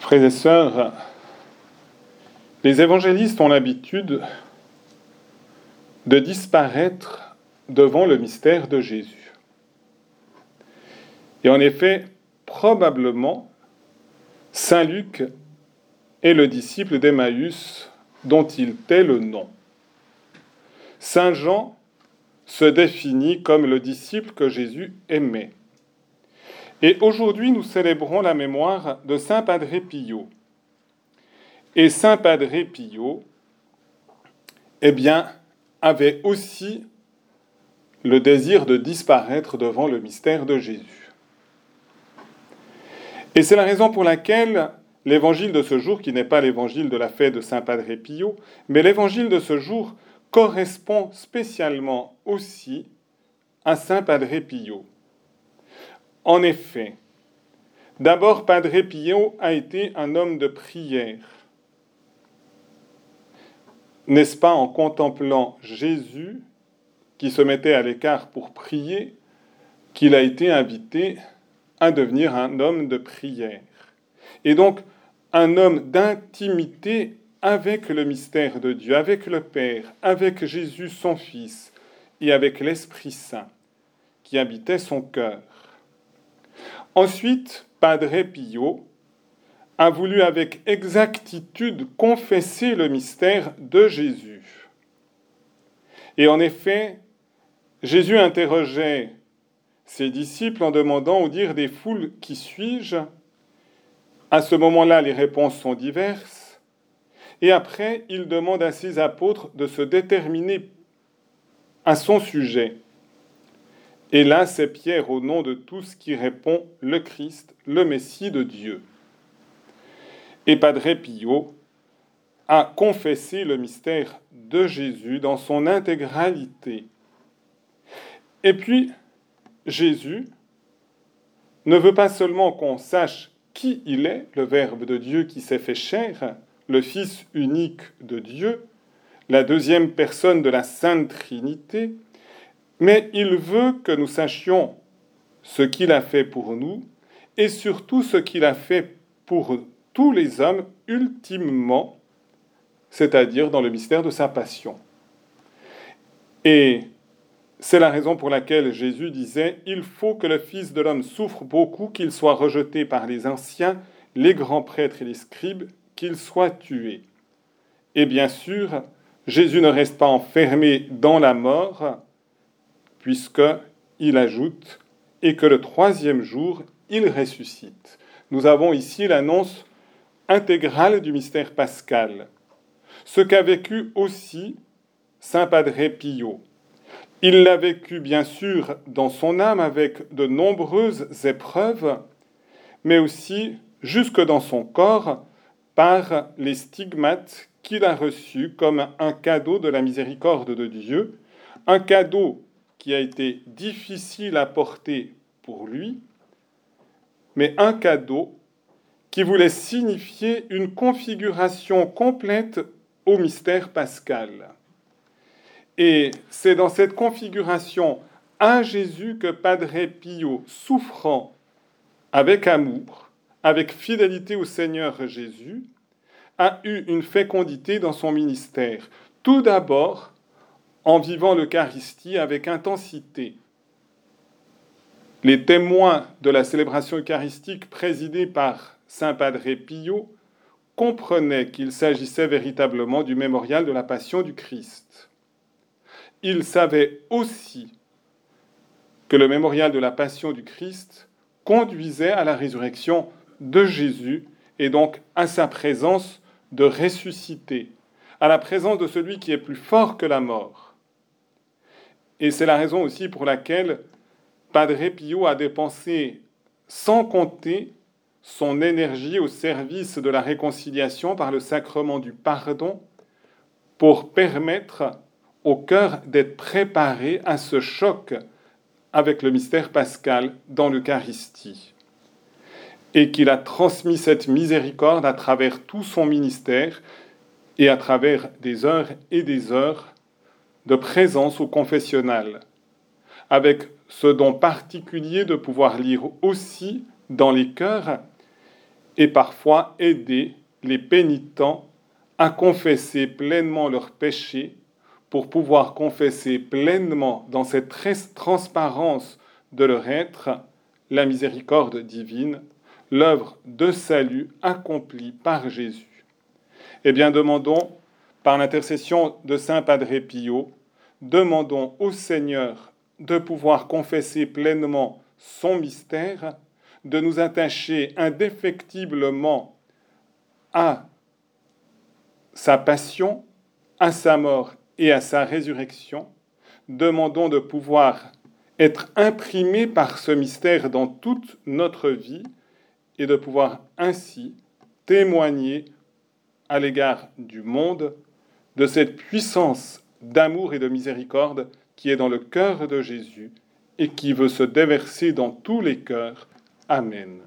Frères et sœurs, les évangélistes ont l'habitude de disparaître devant le mystère de Jésus. Et en effet, probablement, Saint Luc est le disciple d'Emmaüs dont il tait le nom. Saint Jean se définit comme le disciple que Jésus aimait. Et aujourd'hui, nous célébrons la mémoire de Saint Padre Pio. Et Saint Padre Pio, eh bien, avait aussi le désir de disparaître devant le mystère de Jésus. Et c'est la raison pour laquelle l'évangile de ce jour, qui n'est pas l'évangile de la fête de Saint Padre Pio, mais l'évangile de ce jour correspond spécialement aussi à Saint Padre Pio. En effet, d'abord Padre Pio a été un homme de prière. N'est-ce pas en contemplant Jésus qui se mettait à l'écart pour prier qu'il a été invité à devenir un homme de prière? Et donc un homme d'intimité avec le mystère de Dieu, avec le Père, avec Jésus son Fils et avec l'Esprit Saint qui habitait son cœur. Ensuite, Padre Pio a voulu avec exactitude confesser le mystère de Jésus. Et en effet, Jésus interrogeait ses disciples en demandant au dire des foules Qui suis-je À ce moment-là, les réponses sont diverses. Et après, il demande à ses apôtres de se déterminer à son sujet. Et là, c'est Pierre au nom de tous qui répond le Christ, le Messie de Dieu. Et Padre Pio a confessé le mystère de Jésus dans son intégralité. Et puis, Jésus ne veut pas seulement qu'on sache qui il est, le Verbe de Dieu qui s'est fait chair, le Fils unique de Dieu, la deuxième personne de la Sainte Trinité, mais il veut que nous sachions ce qu'il a fait pour nous et surtout ce qu'il a fait pour tous les hommes ultimement, c'est-à-dire dans le mystère de sa passion. Et c'est la raison pour laquelle Jésus disait, Il faut que le Fils de l'homme souffre beaucoup, qu'il soit rejeté par les anciens, les grands prêtres et les scribes, qu'il soit tué. Et bien sûr, Jésus ne reste pas enfermé dans la mort, puisqu'il ajoute et que le troisième jour, il ressuscite. Nous avons ici l'annonce intégrale du mystère pascal, ce qu'a vécu aussi Saint Padre Pio. Il l'a vécu bien sûr dans son âme avec de nombreuses épreuves, mais aussi jusque dans son corps par les stigmates qu'il a reçus comme un cadeau de la miséricorde de Dieu, un cadeau qui a été difficile à porter pour lui, mais un cadeau qui voulait signifier une configuration complète au mystère pascal. Et c'est dans cette configuration un Jésus que Padre Pio, souffrant avec amour, avec fidélité au Seigneur Jésus, a eu une fécondité dans son ministère. Tout d'abord, en vivant l'Eucharistie avec intensité. Les témoins de la célébration eucharistique présidée par Saint Padre Pio comprenaient qu'il s'agissait véritablement du mémorial de la Passion du Christ. Ils savaient aussi que le mémorial de la Passion du Christ conduisait à la résurrection de Jésus et donc à sa présence de ressuscité, à la présence de celui qui est plus fort que la mort. Et c'est la raison aussi pour laquelle Padre Pio a dépensé sans compter son énergie au service de la réconciliation par le sacrement du pardon pour permettre au cœur d'être préparé à ce choc avec le mystère pascal dans l'Eucharistie. Et qu'il a transmis cette miséricorde à travers tout son ministère et à travers des heures et des heures de présence au confessionnal, avec ce don particulier de pouvoir lire aussi dans les cœurs et parfois aider les pénitents à confesser pleinement leurs péchés pour pouvoir confesser pleinement dans cette transparence de leur être la miséricorde divine, l'œuvre de salut accomplie par Jésus. Eh bien, demandons, par l'intercession de Saint Padre Pio, demandons au Seigneur de pouvoir confesser pleinement son mystère, de nous attacher indéfectiblement à sa passion, à sa mort et à sa résurrection. Demandons de pouvoir être imprimés par ce mystère dans toute notre vie et de pouvoir ainsi témoigner à l'égard du monde de cette puissance d'amour et de miséricorde qui est dans le cœur de Jésus et qui veut se déverser dans tous les cœurs. Amen.